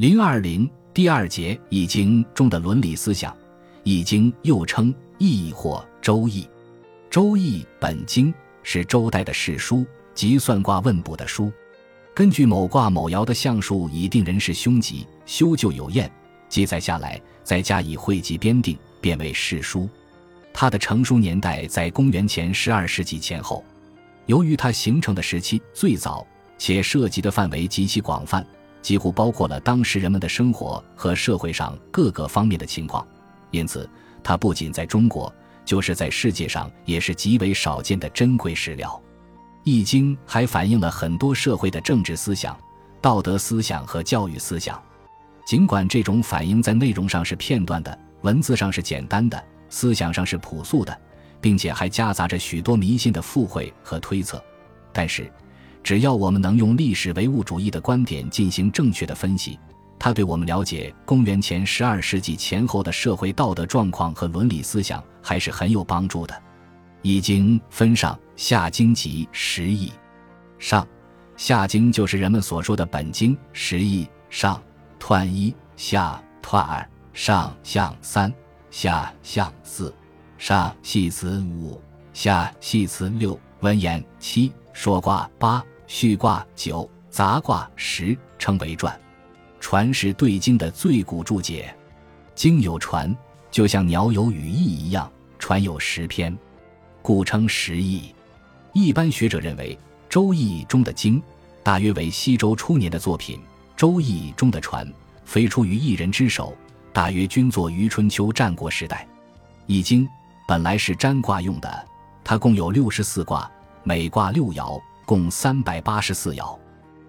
零二零第二节《易经》中的伦理思想，《易经》又称《易》或《周易》。《周易》本经是周代的史书，即算卦问卜的书。根据某卦某爻的象数以定人事凶吉，修旧有验，记载下来，再加以汇集编定，变为史书。它的成书年代在公元前十二世纪前后。由于它形成的时期最早，且涉及的范围极其广泛，几乎包括了当时人们的生活和社会上各个方面的情况，因此它不仅在中国，就是在世界上也是极为少见的珍贵史料。《易经》还反映了很多社会的政治思想、道德思想和教育思想。尽管这种反映在内容上是片段的，文字上是简单的，思想上是朴素的，并且还夹杂着许多迷信的附会和推测，但是，只要我们能用历史唯物主义的观点进行正确的分析，它对我们了解公元前十二世纪前后的社会道德状况和伦理思想还是很有帮助的。《易经》分上。下经集十义，上。下经就是人们所说的本经十义。上。彖一，下。彖二，上。象三，下。象四，上。系辞五，下。系辞六，文言七，说卦八，序卦九，杂卦十，称为传。传是对经的最古注解，经有传，就像鸟有羽翼一样，传有十篇，故称十翼。一般学者认为，《周易》中的经大约为西周初年的作品，《周易》中的传非出于一人之手，大约均作于春秋战国时代。《易经》本来是占卦用的，它共有六十四卦，每卦六爻，共三百八十四爻。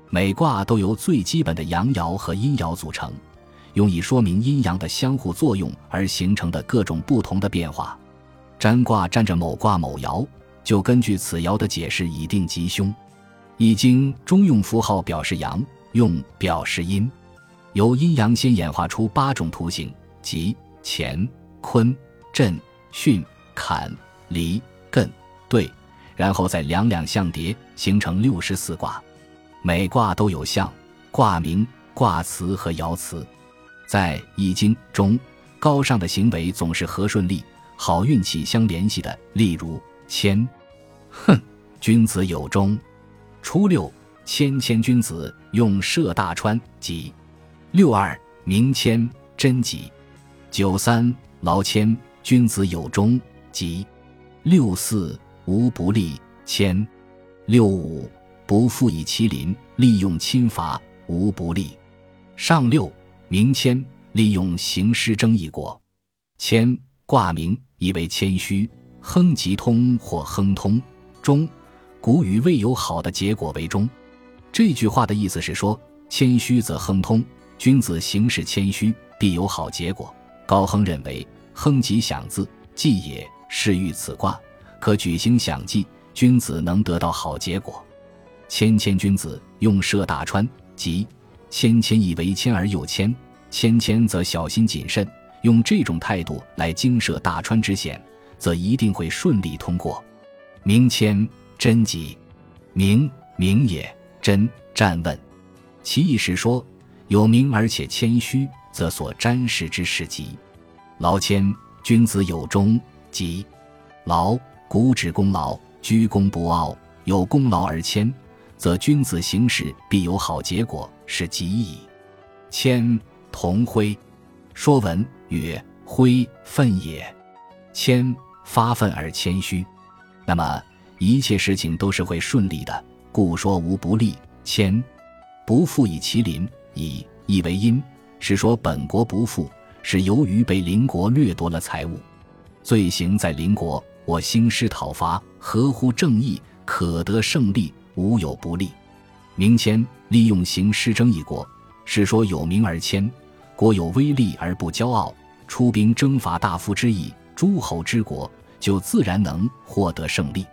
每卦都由最基本的阳爻和阴爻组成，用以说明阴阳的相互作用而形成的各种不同的变化。占卦占着某卦某爻。就根据此爻的解释以定吉凶，《易经》中用符号表示阳，用表示阴，由阴阳先演化出八种图形，即乾、坤、震、巽、坎、离、艮、兑，然后再两两相叠，形成六十四卦。每卦都有象、卦名、卦辞和爻辞。在《易经》中，高尚的行为总是和顺利、好运气相联系的，例如。谦，哼，君子有终。初六，谦谦君子用涉大川，吉。六二，明谦，贞吉。九三，劳谦，君子有终，吉。六四，无不利，谦。六五，不负以其邻，利用侵伐，无不利。上六，明谦，利用行师争一国。谦，卦名，意为谦虚。亨吉通或亨通，中，古语未有好的结果为中。这句话的意思是说，谦虚则亨通，君子行事谦虚，必有好结果。高亨认为，亨吉享字，祭也，是欲此卦可举行享祭，君子能得到好结果。谦谦君子用涉大川，即谦谦以为谦而又谦，谦谦则小心谨慎，用这种态度来经涉大川之险。则一定会顺利通过。明谦真吉，明明也真占问，其意是说有名而且谦虚，则所沾事之事吉。劳谦君子有终吉。劳古指功劳，居功不傲，有功劳而谦，则君子行事必有好结果，是吉矣。谦同辉，说文曰：辉愤也。谦。发愤而谦虚，那么一切事情都是会顺利的。故说无不利。谦，不富以其邻，以意为因，是说本国不富，是由于被邻国掠夺了财物。罪行在邻国，我兴师讨伐，合乎正义，可得胜利，无有不利。明谦，利用行师争一国，是说有名而谦，国有威力而不骄傲，出兵征伐大夫之意，诸侯之国。就自然能获得胜利。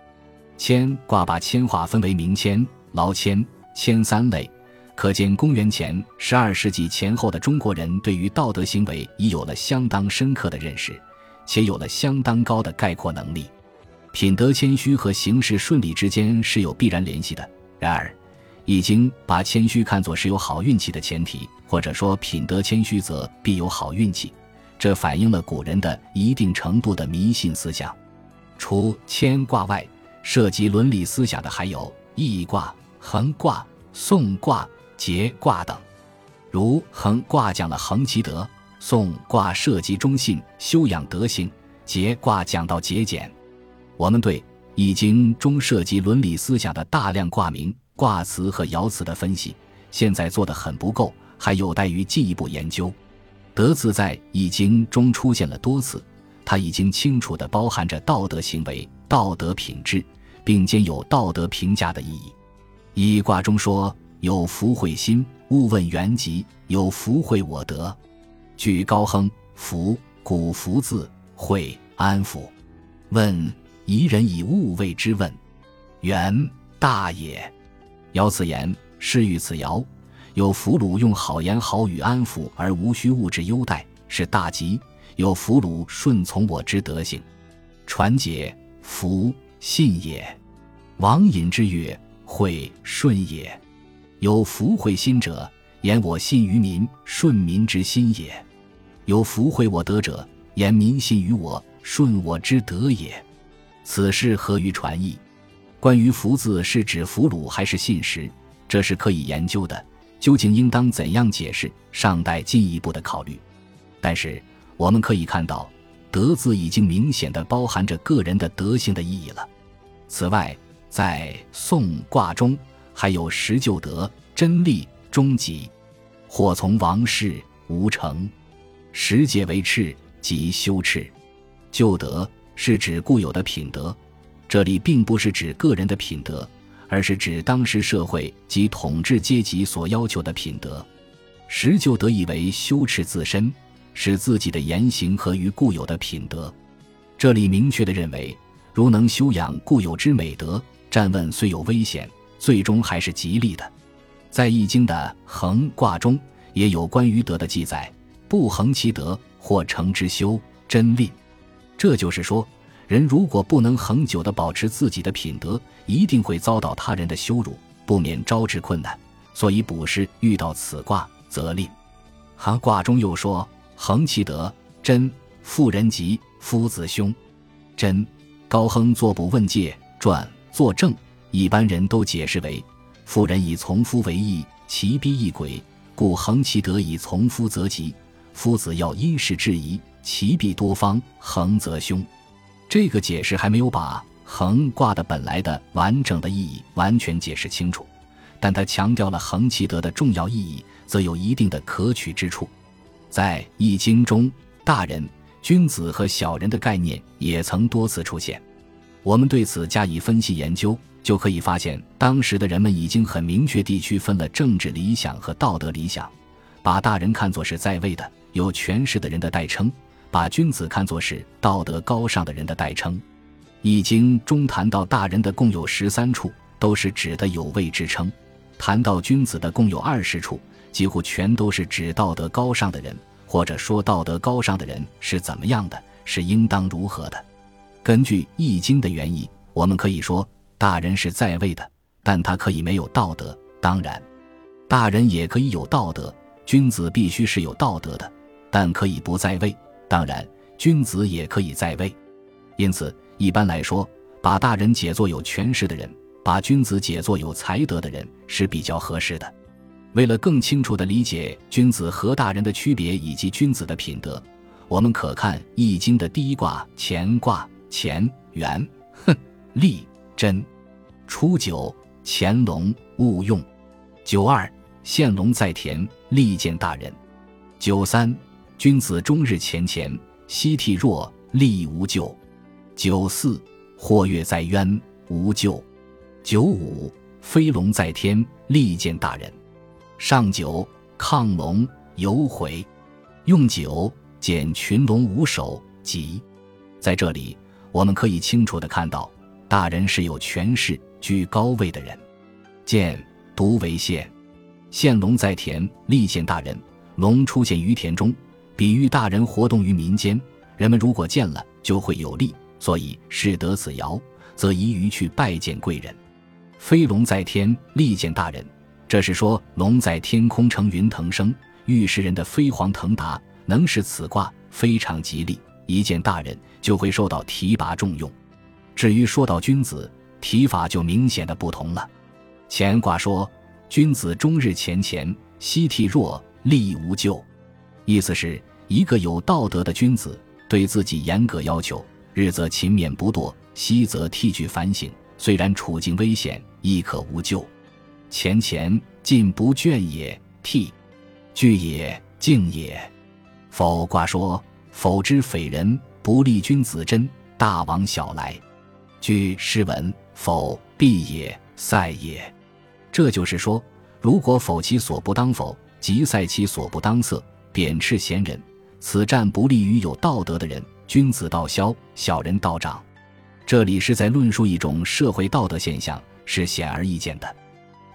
谦卦把谦化分为明谦、劳谦、谦三类，可见公元前十二世纪前后的中国人对于道德行为已有了相当深刻的认识，且有了相当高的概括能力。品德谦虚和行事顺利之间是有必然联系的。然而，易经把谦虚看作是有好运气的前提，或者说品德谦虚则必有好运气，这反映了古人的一定程度的迷信思想。除谦卦外，涉及伦理思想的还有易卦、恒卦、宋卦、节卦等。如恒卦讲了恒其德，宋卦涉及忠信、修养德行，节卦讲到节俭。我们对《易经》中涉及伦理思想的大量卦名、卦辞和爻辞的分析，现在做得很不够，还有待于进一步研究。德字在《易经》中出现了多次，它已经清楚地包含着道德行为、道德品质，并兼有道德评价的意义。易卦中说：“有福慧心。”勿问原籍，有福慧我德。举高亨，福古福字，会安抚。问疑人以物谓之问，元大也。尧此言，是欲此尧有俘虏用好言好语安抚而无需物质优待，是大吉。有俘虏顺从我之德行，传解福信也。王隐之曰：会顺也。有福会心者，言我信于民，顺民之心也；有福会我德者，言民信于我，顺我之德也。此事何于传译？关于“福”字是指俘虏还是信实，这是可以研究的。究竟应当怎样解释，尚待进一步的考虑。但是我们可以看到，“德”字已经明显的包含着个人的德行的意义了。此外，在宋卦中。还有十就德、真利、终极，或从王室无成，十戒为赤，即修赤。旧德是指固有的品德，这里并不是指个人的品德，而是指当时社会及统治阶级所要求的品德。十就德意为修持自身，使自己的言行合于固有的品德。这里明确的认为，如能修养固有之美德，站问虽有危险。最终还是吉利的，在《易经》的恒卦中也有关于德的记载：“不恒其德，或成之修真吝。”这就是说，人如果不能恒久地保持自己的品德，一定会遭到他人的羞辱，不免招致困难。所以卜师遇到此卦，则吝。哈卦中又说：“恒其德，真妇人吉，夫子凶。”真高亨作卜问界传作证。一般人都解释为：妇人以从夫为义，其逼亦鬼，故恒其德以从夫则吉；夫子要因事制宜，其必多方，恒则凶。这个解释还没有把恒卦的本来的完整的意义完全解释清楚，但他强调了恒其德的重要意义，则有一定的可取之处。在《易经》中，大人、君子和小人的概念也曾多次出现。我们对此加以分析研究。就可以发现，当时的人们已经很明确地区分了政治理想和道德理想，把大人看作是在位的、有权势的人的代称，把君子看作是道德高尚的人的代称。《易经》中谈到大人的共有十三处，都是指的有位之称；谈到君子的共有二十处，几乎全都是指道德高尚的人，或者说道德高尚的人是怎么样的，是应当如何的。根据《易经》的原意，我们可以说。大人是在位的，但他可以没有道德。当然，大人也可以有道德。君子必须是有道德的，但可以不在位。当然，君子也可以在位。因此，一般来说，把大人解作有权势的人，把君子解作有才德的人是比较合适的。为了更清楚地理解君子和大人的区别以及君子的品德，我们可看《易经》的第一卦乾卦：乾元，哼，利。贞，初九，乾隆勿用。九二，献龙在田，利见大人。九三，君子终日乾乾，夕惕若，利无咎。九四，或跃在渊，无咎。九五，飞龙在天，利见大人。上九，亢龙有悔。用九，见群龙无首，吉。在这里，我们可以清楚的看到。大人是有权势、居高位的人。见独为县，县龙在田，利见大人。龙出现于田中，比喻大人活动于民间。人们如果见了，就会有利。所以是得此爻，则宜于去拜见贵人。飞龙在天，利见大人，这是说龙在天空乘云腾升，遇时人的飞黄腾达，能使此卦非常吉利。一见大人就会受到提拔重用。至于说到君子，提法就明显的不同了。乾卦说：“君子终日乾乾，夕惕若，利无咎。”意思是一个有道德的君子，对自己严格要求，日则勤勉不惰，夕则惕惧反省。虽然处境危险，亦可无咎。乾乾，进不倦也；惕，惧也；敬也。否卦说。否之匪人不立君子贞，大王小来。据诗文，否必也，塞也。这就是说，如果否其所不当否，即塞其所不当塞，贬斥贤人，此战不利于有道德的人。君子道消，小人道长。这里是在论述一种社会道德现象，是显而易见的。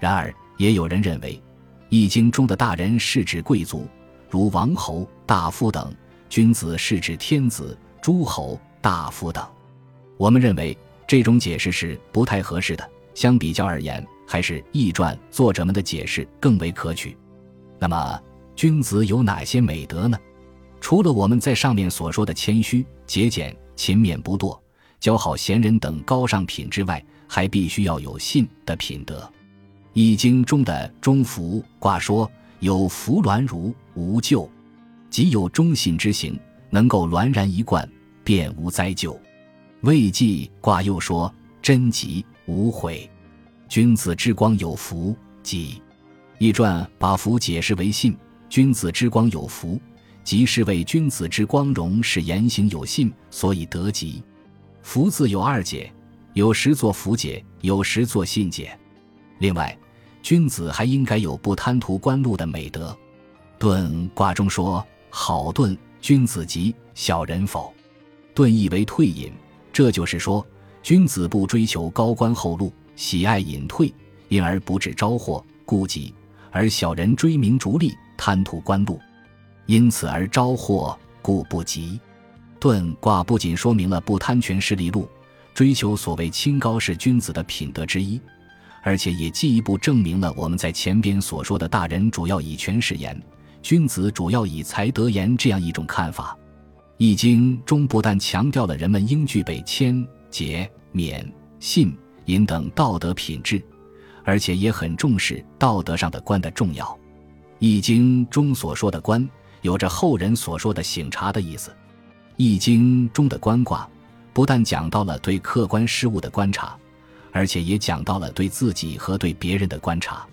然而，也有人认为，《易经》中的大人是指贵族，如王侯、大夫等。君子是指天子、诸侯、大夫等。我们认为这种解释是不太合适的。相比较而言，还是《易传》作者们的解释更为可取。那么，君子有哪些美德呢？除了我们在上面所说的谦虚、节俭、勤勉不惰、交好贤人等高尚品之外，还必须要有信的品德。《易经》中的中孚卦说：“有孚鸾如，无咎。”即有忠信之行，能够鸾然一贯，便无灾咎。未济卦又说：“贞吉，无悔。”君子之光有福，吉。易传把福解释为信，君子之光有福，即是为君子之光荣是言行有信，所以得吉。福字有二解，有时作福解，有时作信解。另外，君子还应该有不贪图官禄的美德。遁卦中说。好遁，君子吉，小人否。遁意为退隐，这就是说，君子不追求高官厚禄，喜爱隐退，因而不致招祸，故吉；而小人追名逐利，贪图官禄，因此而招祸，故不及。遁卦不仅说明了不贪权势利禄，追求所谓清高是君子的品德之一，而且也进一步证明了我们在前边所说的大人主要以权势言。君子主要以才德言这样一种看法，《易经》中不但强调了人们应具备谦、节、勉、信、隐等道德品质，而且也很重视道德上的官的重要。《易经》中所说的官，有着后人所说的省察的意思。《易经》中的观卦，不但讲到了对客观事物的观察，而且也讲到了对自己和对别人的观察。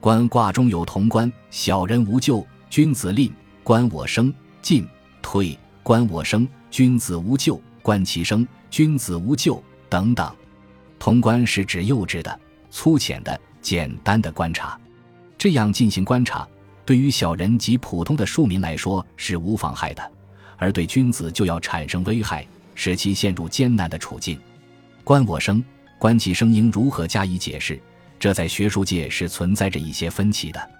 观卦中有同观，小人无咎。君子吝，观我生；进退，观我生。君子无咎，观其生。君子无咎，等等。潼关是指幼稚的、粗浅的、简单的观察。这样进行观察，对于小人及普通的庶民来说是无妨害的；而对君子就要产生危害，使其陷入艰难的处境。观我生，观其生应如何加以解释？这在学术界是存在着一些分歧的。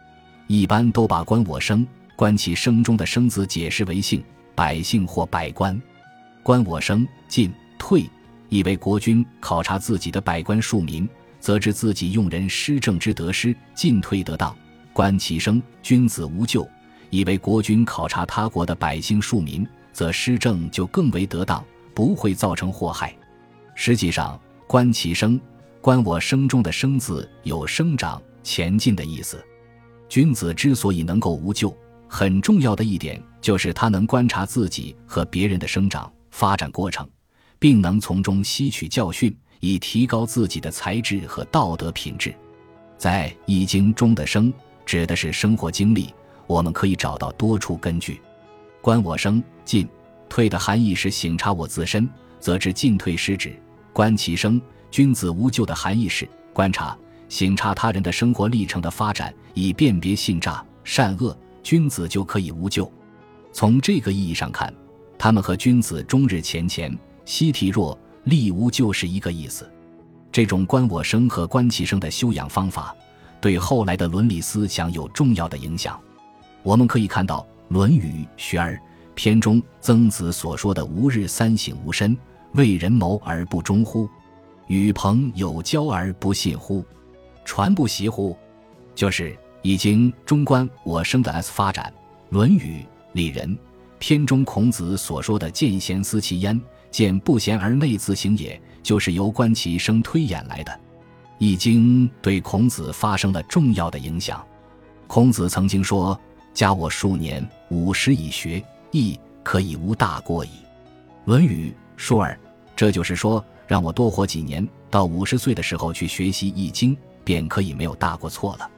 一般都把“观我生”“观其生”中的“生”字解释为姓、百姓或百官。“观我生”进退，意为国君考察自己的百官庶民，则知自己用人施政之得失，进退得当；“观其生”君子无咎，以为国君考察他国的百姓庶民，则施政就更为得当，不会造成祸害。实际上，“观其生”“观我生”中的“生”字有生长、前进的意思。君子之所以能够无咎，很重要的一点就是他能观察自己和别人的生长发展过程，并能从中吸取教训，以提高自己的才智和道德品质。在《易经》中的“生”指的是生活经历，我们可以找到多处根据。观我生，进退的含义是省察我自身，则知进退失职；观其生，君子无咎的含义是观察。省察他人的生活历程的发展，以辨别信诈善恶，君子就可以无咎。从这个意义上看，他们和君子终日乾乾，夕惕若，力无咎是一个意思。这种观我生和观其生的修养方法，对后来的伦理思想有重要的影响。我们可以看到，《论语·学而》篇中曾子所说的“吾日三省吾身：为人谋而不忠乎？与朋友交而不信乎？”传不习乎？就是《已经》中观我生的 S 发展，《论语·里仁》篇中孔子所说的“见贤思齐焉，见不贤而内自省也”，就是由观其生推演来的。《易经》对孔子发生了重要的影响。孔子曾经说：“加我数年，五十以学易，可以无大过矣。”《论语·述而》这就是说，让我多活几年，到五十岁的时候去学习《易经》，便可以没有大过错了。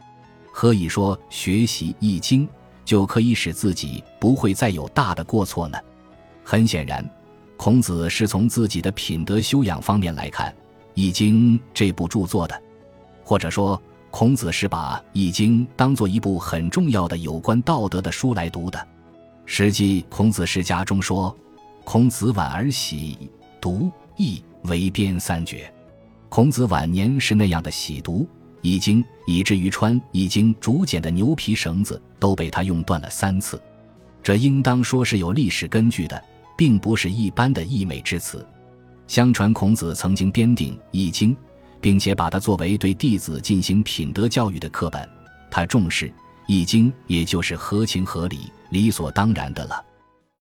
何以说学习《易经》就可以使自己不会再有大的过错呢？很显然，孔子是从自己的品德修养方面来看《易经》这部著作的，或者说，孔子是把《易经》当做一部很重要的有关道德的书来读的。《史记·孔子世家》中说：“孔子晚而喜读易，为编三绝。”孔子晚年是那样的喜读。《易经》以至于穿《易经》竹简的牛皮绳子都被他用断了三次，这应当说是有历史根据的，并不是一般的溢美之词。相传孔子曾经编订《易经》，并且把它作为对弟子进行品德教育的课本。他重视《易经》，也就是合情合理、理所当然的了。